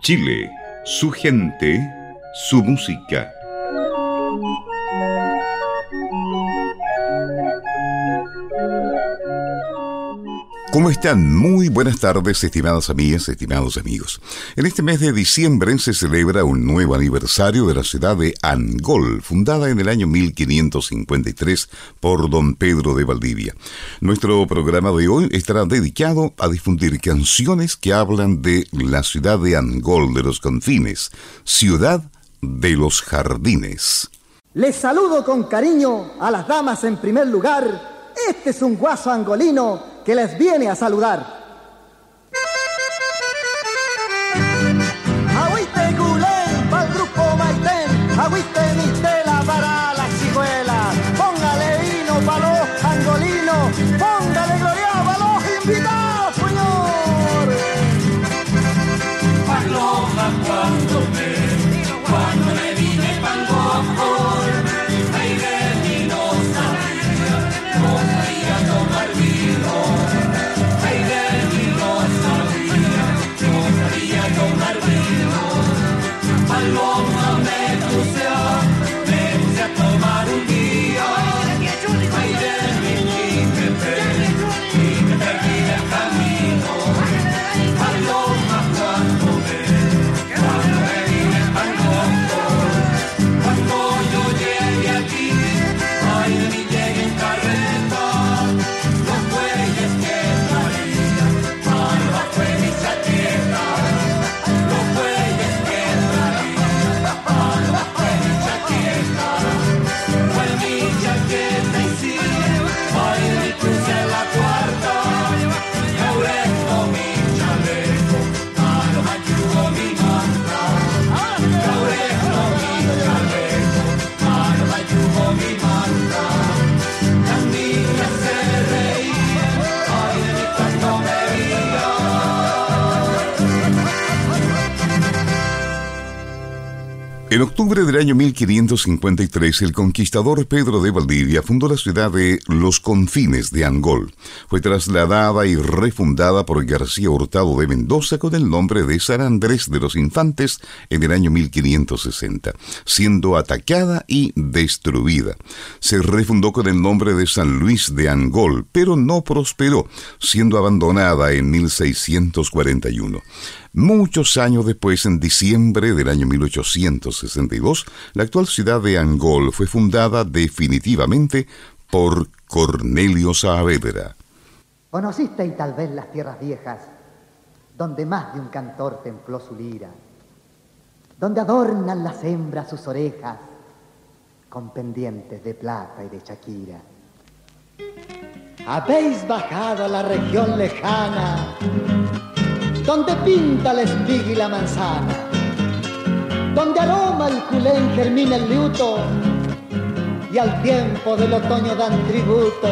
Chile, su gente, su música. ¿Cómo están? Muy buenas tardes, estimadas amigas, estimados amigos. En este mes de diciembre se celebra un nuevo aniversario de la ciudad de Angol, fundada en el año 1553 por don Pedro de Valdivia. Nuestro programa de hoy estará dedicado a difundir canciones que hablan de la ciudad de Angol, de los confines, ciudad de los jardines. Les saludo con cariño a las damas en primer lugar. Este es un guaso angolino que les viene a saludar. En octubre del año 1553, el conquistador Pedro de Valdivia fundó la ciudad de Los Confines de Angol. Fue trasladada y refundada por García Hurtado de Mendoza con el nombre de San Andrés de los Infantes en el año 1560, siendo atacada y destruida. Se refundó con el nombre de San Luis de Angol, pero no prosperó, siendo abandonada en 1641. Muchos años después, en diciembre del año 1862, la actual ciudad de Angol fue fundada definitivamente por Cornelio Saavedra. Conocisteis tal vez las tierras viejas, donde más de un cantor templó su lira, donde adornan las hembras sus orejas con pendientes de plata y de chaquira. Habéis bajado a la región lejana, donde pinta la espiga y la manzana, donde aroma el culén germina el liuto y al tiempo del otoño dan tributo,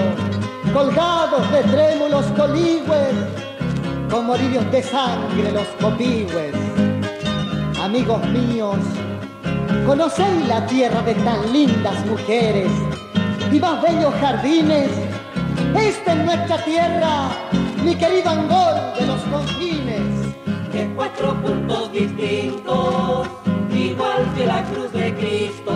colgados de trémulos coligües, como lirios de sangre los copigües. Amigos míos, conocéis la tierra de tan lindas mujeres y más bellos jardines. Esta es nuestra tierra, mi querido Angol de los confines. de cuatro puntos distintos, igual que la cruz de Cristo.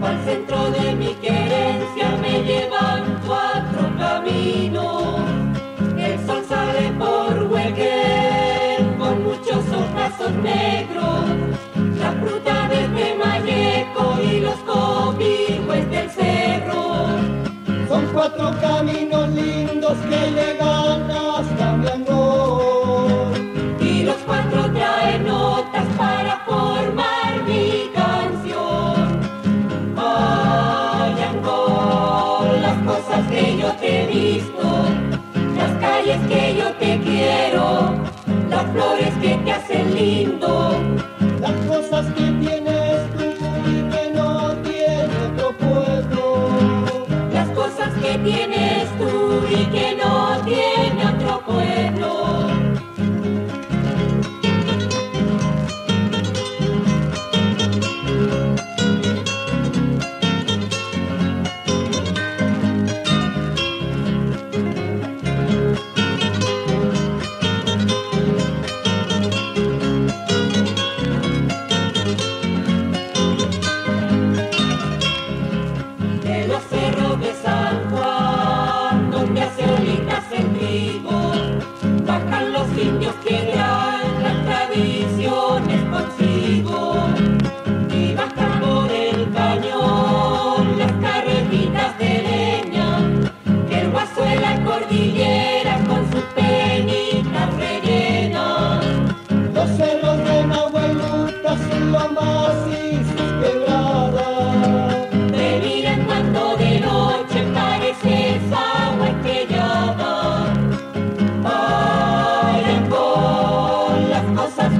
Al centro de mi querencia me llevan cuatro caminos. El sol sale por Huequén con muchos ojazos negros. La fruta desde Mayeco y los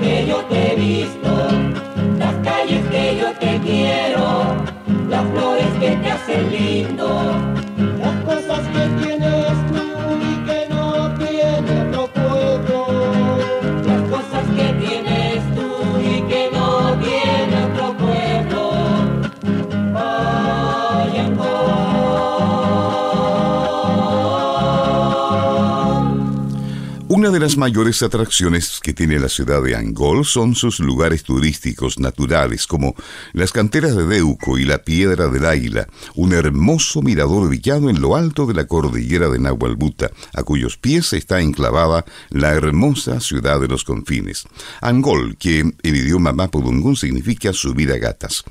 que yo te Una de las mayores atracciones que tiene la ciudad de Angol son sus lugares turísticos naturales como las canteras de Deuco y la Piedra del Águila, un hermoso mirador ubicado en lo alto de la cordillera de Nahualbuta, a cuyos pies está enclavada la hermosa ciudad de los confines. Angol, que en idioma mapudungún significa subir a gatas.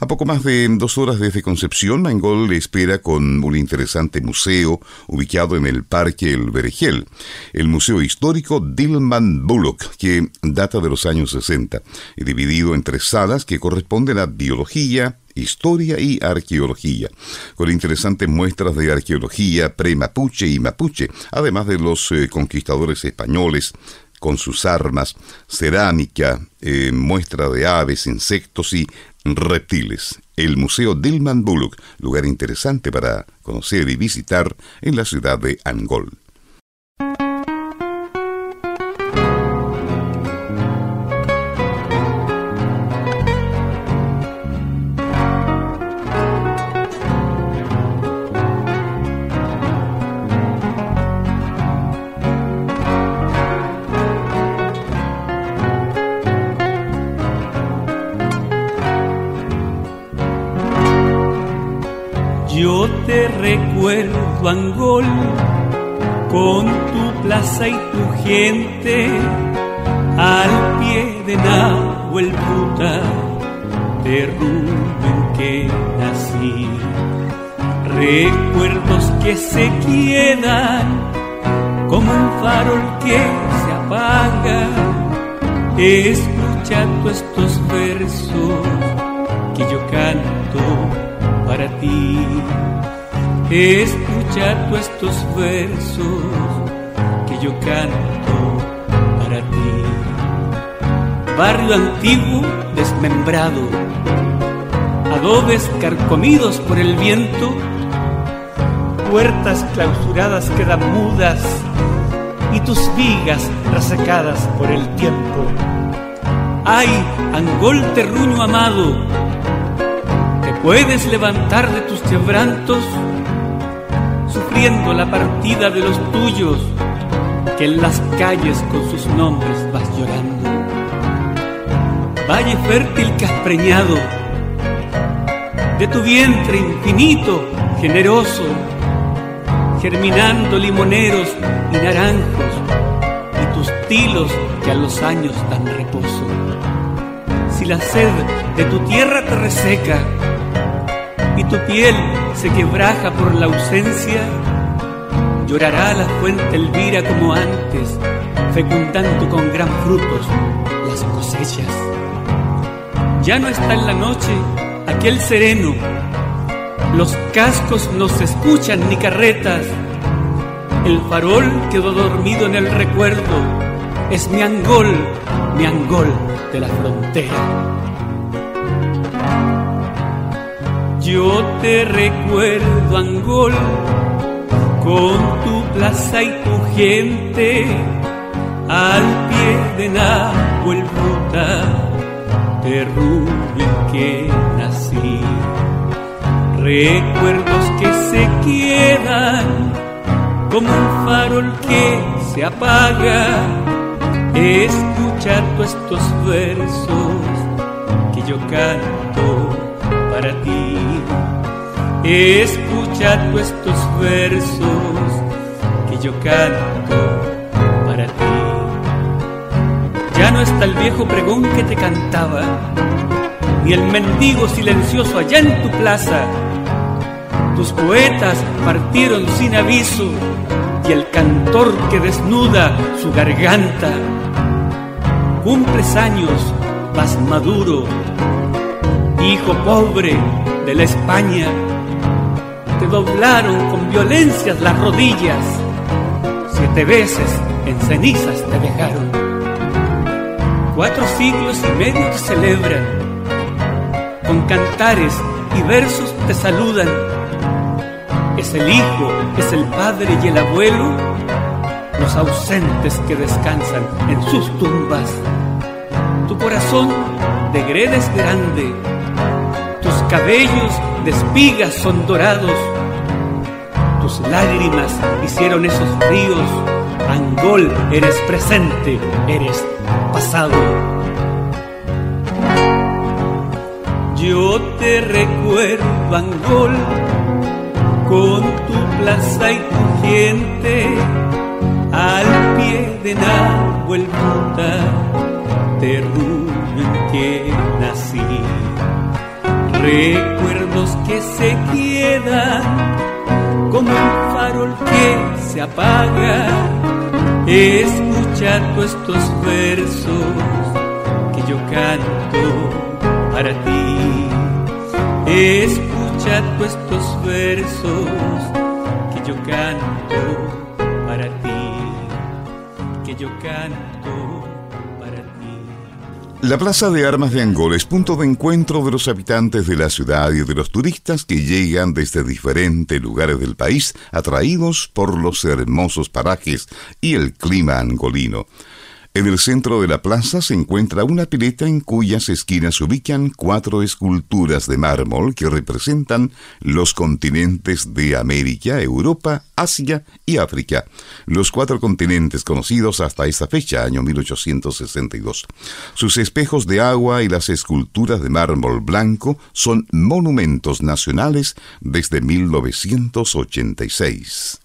A poco más de dos horas desde Concepción, Angol le espera con un interesante museo ubicado en el Parque El Vergel, el Museo Histórico Dillman Bullock, que data de los años 60, y dividido en tres salas que corresponden a biología, historia y arqueología, con interesantes muestras de arqueología pre-mapuche y mapuche, además de los eh, conquistadores españoles, con sus armas, cerámica, eh, muestra de aves, insectos y reptiles. El Museo Dillman Bullock, lugar interesante para conocer y visitar en la ciudad de Angol. Recuerdo, Angol, con tu plaza y tu gente, al pie de Nahuel Puta, de Rubén que nací. Recuerdos que se quedan como un farol que se apaga. Escucha tú estos versos que yo canto para ti. Escucha tú estos versos que yo canto para ti. Barrio antiguo desmembrado, adobes carcomidos por el viento, puertas clausuradas quedan mudas y tus vigas resecadas por el tiempo. Ay, Angol terruño amado, puedes levantar de tus quebrantos, la partida de los tuyos, que en las calles con sus nombres vas llorando. Valle fértil que has preñado, de tu vientre infinito, generoso, germinando limoneros y naranjos, y tus tilos que a los años dan reposo. Si la sed de tu tierra te reseca, y tu piel se quebraja por la ausencia, llorará la fuente Elvira como antes, fecundando con gran frutos las cosechas. Ya no está en la noche aquel sereno, los cascos no se escuchan ni carretas, el farol quedó dormido en el recuerdo, es mi angol, mi angol de la frontera. Yo te recuerdo, Angol, con tu plaza y tu gente, al pie de Nahuel Ruta, de Rubén que nací. Recuerdos que se quedan como un farol que se apaga. Escucha tú estos versos que yo canto para ti. Escucha tú estos versos que yo canto para ti. Ya no está el viejo pregón que te cantaba, ni el mendigo silencioso allá en tu plaza. Tus poetas partieron sin aviso, y el cantor que desnuda su garganta. Cumples años, vas maduro, hijo pobre de la España. Te doblaron con violencias las rodillas, siete veces en cenizas te dejaron. Cuatro siglos y medio te celebran, con cantares y versos te saludan. Es el hijo, es el padre y el abuelo, los ausentes que descansan en sus tumbas. Tu corazón de gredes grande, tus cabellos de espigas son dorados, lágrimas hicieron esos ríos. Angol, eres presente, eres pasado. Yo te recuerdo, Angol, con tu plaza y tu gente, al pie de Nahuel de rubio en que nací. Recuerdos que se quedan como un farol que se apaga. Escucha tú estos versos que yo canto para ti. Escucha tú estos versos que yo canto para ti. Que yo canto. La Plaza de Armas de Angol es punto de encuentro de los habitantes de la ciudad y de los turistas que llegan desde diferentes lugares del país atraídos por los hermosos parajes y el clima angolino. En el centro de la plaza se encuentra una pileta en cuyas esquinas se ubican cuatro esculturas de mármol que representan los continentes de América, Europa, Asia y África, los cuatro continentes conocidos hasta esta fecha, año 1862. Sus espejos de agua y las esculturas de mármol blanco son monumentos nacionales desde 1986.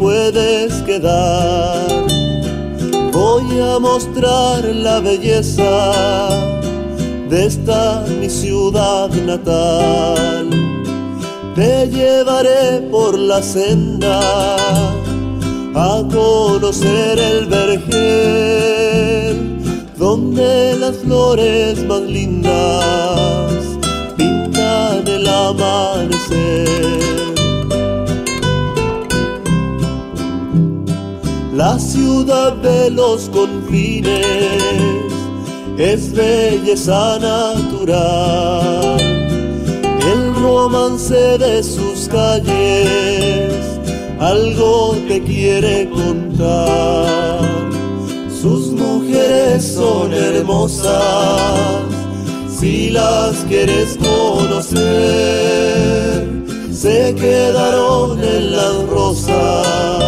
Puedes quedar. Voy a mostrar la belleza de esta mi ciudad natal. Te llevaré por la senda a conocer el vergel, donde las flores más lindas pintan el amanecer. La ciudad de los confines es belleza natural. El romance de sus calles algo te quiere contar. Sus mujeres son hermosas si las quieres conocer, se quedaron en las rosas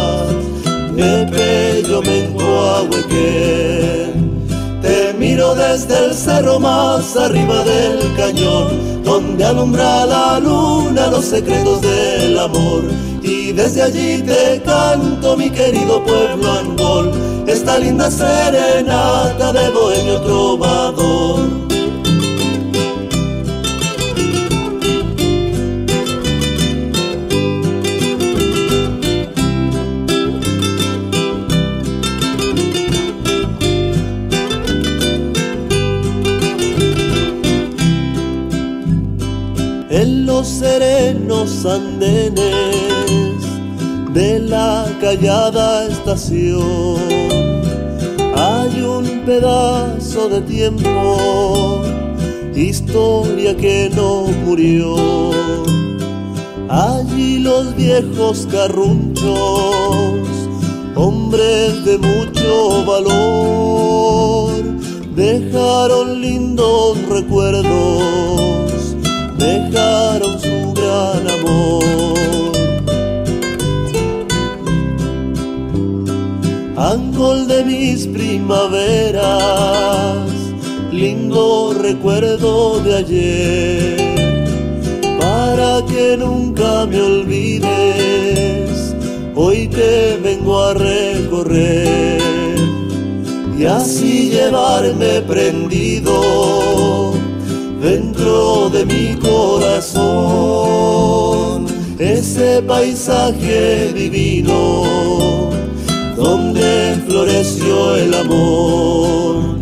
Pello Mencoahuequén. Te miro desde el cerro más arriba del cañón, donde alumbra la luna los secretos del amor. Y desde allí te canto, mi querido pueblo Angol, esta linda serenata de bohemio trovador. Andenes de la callada estación. Hay un pedazo de tiempo, historia que no murió. Allí los viejos carrunchos, hombres de mucho valor, dejaron lindos recuerdos dejaron su amor. Angol de mis primaveras, lindo recuerdo de ayer, para que nunca me olvides, hoy te vengo a recorrer y así llevarme prendido dentro de mi corazón ese paisaje divino donde floreció el amor.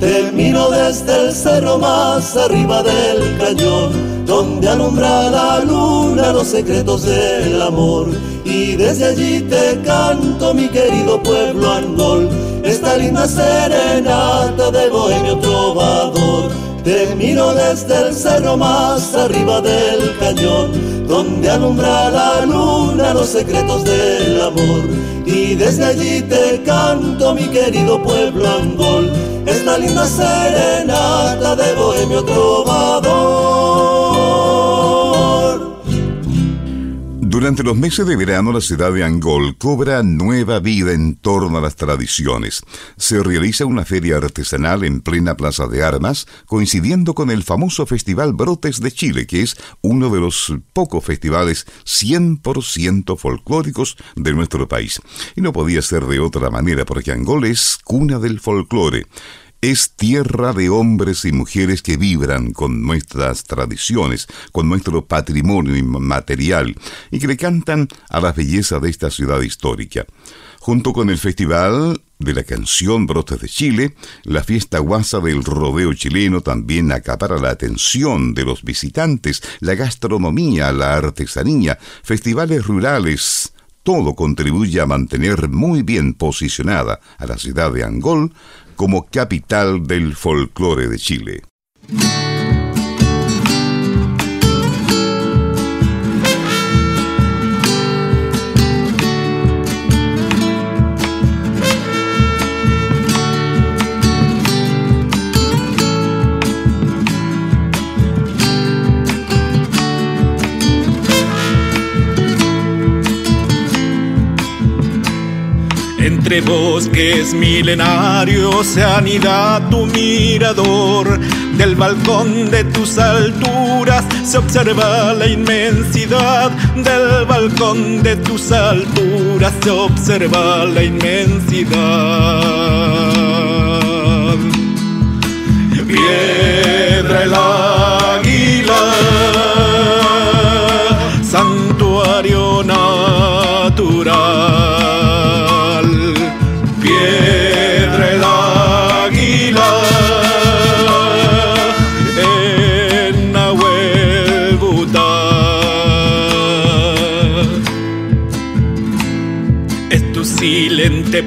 Te miro desde el cerro más arriba del cañón, donde alumbra la luna los secretos del amor. Y desde allí te canto, mi querido pueblo Angol, esta linda serenata de bohemio trovador. Te miro desde el cerro más arriba del cañón, donde alumbra la luna los secretos del amor. Y desde allí te canto, mi querido pueblo Angol, esta linda serenata de bohemio trovador. Durante los meses de verano, la ciudad de Angol cobra nueva vida en torno a las tradiciones. Se realiza una feria artesanal en plena plaza de armas, coincidiendo con el famoso Festival Brotes de Chile, que es uno de los pocos festivales 100% folclóricos de nuestro país. Y no podía ser de otra manera, porque Angol es cuna del folclore es tierra de hombres y mujeres que vibran con nuestras tradiciones, con nuestro patrimonio inmaterial y que le cantan a la belleza de esta ciudad histórica. Junto con el Festival de la Canción Brotes de Chile, la fiesta guasa del rodeo chileno también acapara la atención de los visitantes, la gastronomía, la artesanía, festivales rurales, todo contribuye a mantener muy bien posicionada a la ciudad de Angol como capital del folclore de Chile. Entre bosques milenarios se anida tu mirador. Del balcón de tus alturas se observa la inmensidad. Del balcón de tus alturas se observa la inmensidad. Piedra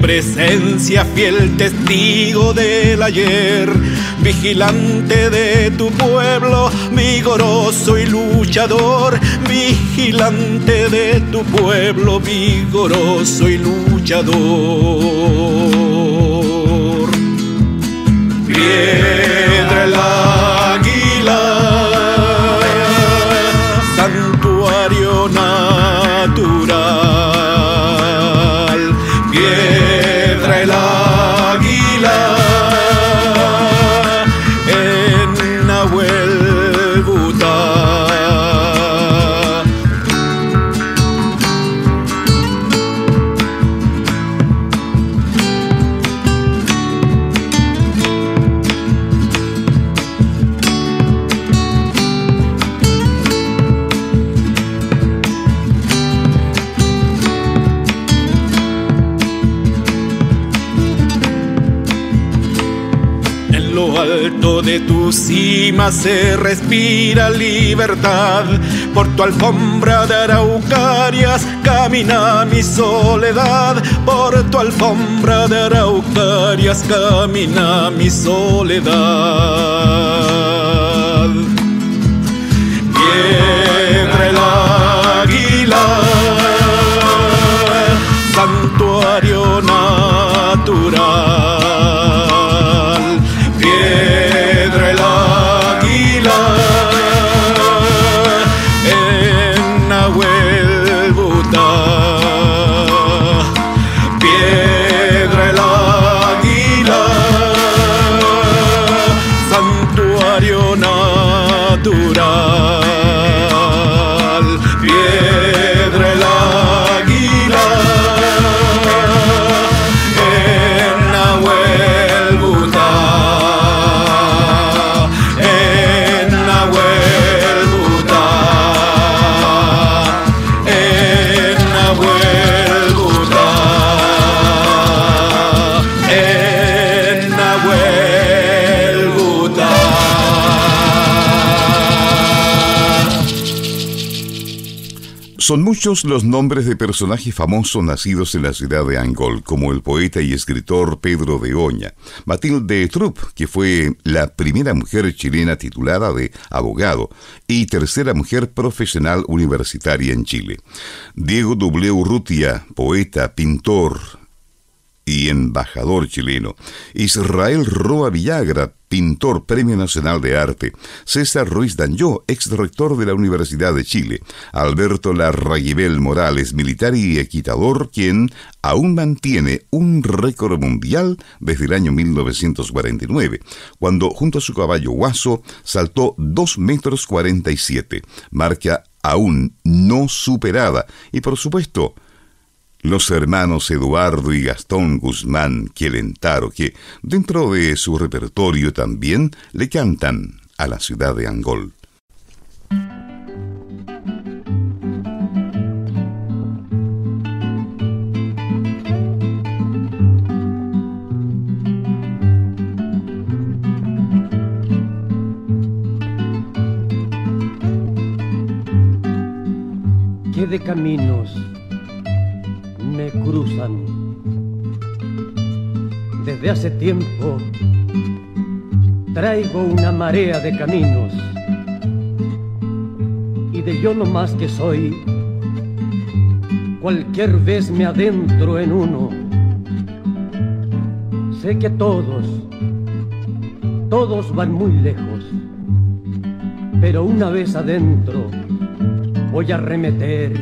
presencia, fiel testigo del ayer, vigilante de tu pueblo, vigoroso y luchador, vigilante de tu pueblo, vigoroso y luchador. Piedra el águila, se respira libertad. Por tu alfombra de araucarias camina mi soledad. Por tu alfombra de araucarias camina mi soledad. Son muchos los nombres de personajes famosos nacidos en la ciudad de Angol, como el poeta y escritor Pedro de Oña, Matilde Trupp, que fue la primera mujer chilena titulada de abogado y tercera mujer profesional universitaria en Chile, Diego W. Urrutia, poeta, pintor, y embajador chileno, Israel Roa Villagra, pintor Premio Nacional de Arte, César Ruiz Danjó, ex rector de la Universidad de Chile, Alberto Larraguibel Morales, militar y equitador, quien aún mantiene un récord mundial desde el año 1949, cuando junto a su caballo Guaso saltó 2 metros 47, marca aún no superada, y por supuesto, los hermanos Eduardo y Gastón Guzmán Quielentaro, que dentro de su repertorio también le cantan a la ciudad de Angol. ¿Qué de caminos cruzan? Desde hace tiempo traigo una marea de caminos y de yo no más que soy, cualquier vez me adentro en uno. Sé que todos, todos van muy lejos, pero una vez adentro voy a remeter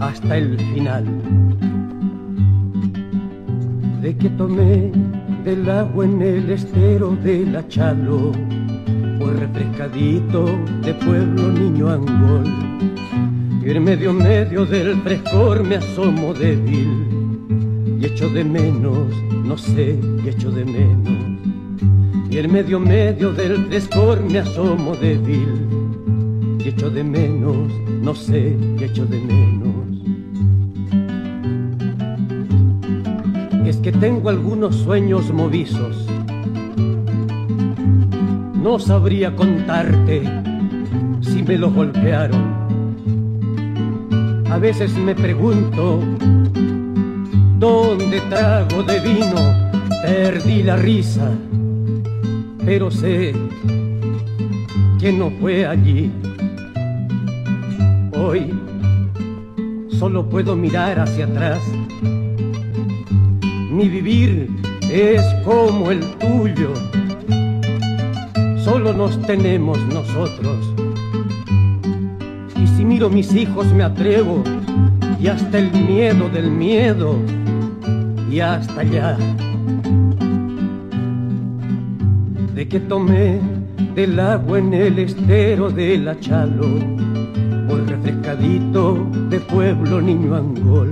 hasta el final. De que tomé del agua en el estero de la Chalo, pues refrescadito de pueblo niño angol. Y en medio medio del frescor me asomo débil y echo de menos, no sé, y echo de menos. Y en medio medio del frescor me asomo débil y echo de menos, no sé, y echo de menos. Que tengo algunos sueños movizos. No sabría contarte si me los golpearon. A veces me pregunto, ¿dónde trago de vino? Perdí la risa, pero sé que no fue allí. Hoy solo puedo mirar hacia atrás. Mi vivir es como el tuyo. Solo nos tenemos nosotros. Y si miro mis hijos me atrevo y hasta el miedo del miedo y hasta allá. De que tomé del agua en el estero de la Chalo por refrescadito de pueblo niño angol.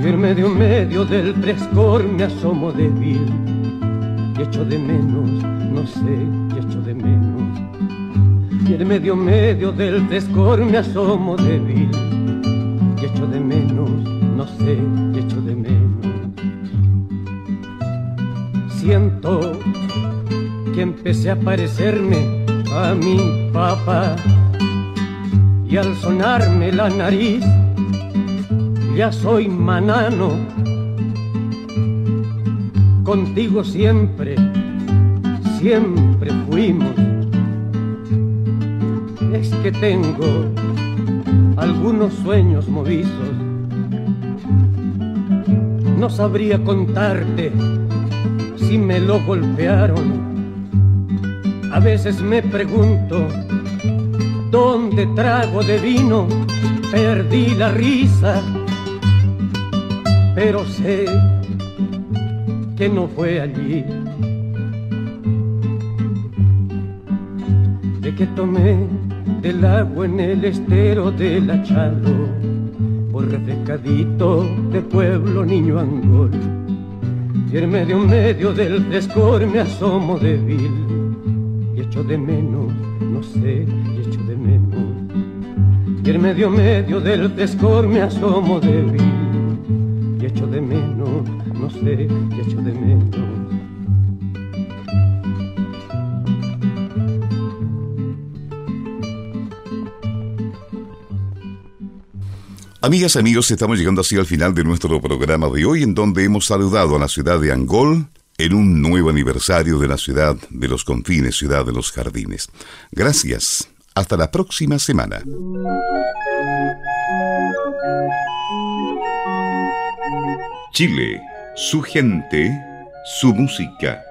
Y en medio medio del frescor me asomo débil y echo de menos, no sé, y echo de menos. Y en medio medio del frescor me asomo débil y echo de menos, no sé, y echo de menos. Siento que empecé a parecerme a mi papá y al sonarme la nariz ya soy manano. Contigo siempre, siempre fuimos. Es que tengo algunos sueños movizos. No sabría contarte si me lo golpearon. A veces me pregunto, ¿dónde trago de vino? Perdí la risa, pero sé que no fue allí. que tomé del agua en el estero de la Chalo, por refrescadito de pueblo niño angol. Y en medio medio del frescor me asomo débil y echo de menos, no sé, y echo de menos. Y en medio medio del frescor me asomo débil echo de menos, no sé, y echo de menos. Amigas, amigos, estamos llegando así al final de nuestro programa de hoy, en donde hemos saludado a la ciudad de Angol en un nuevo aniversario de la ciudad de los confines, ciudad de los jardines. Gracias. Hasta la próxima semana. Chile, su gente, su música.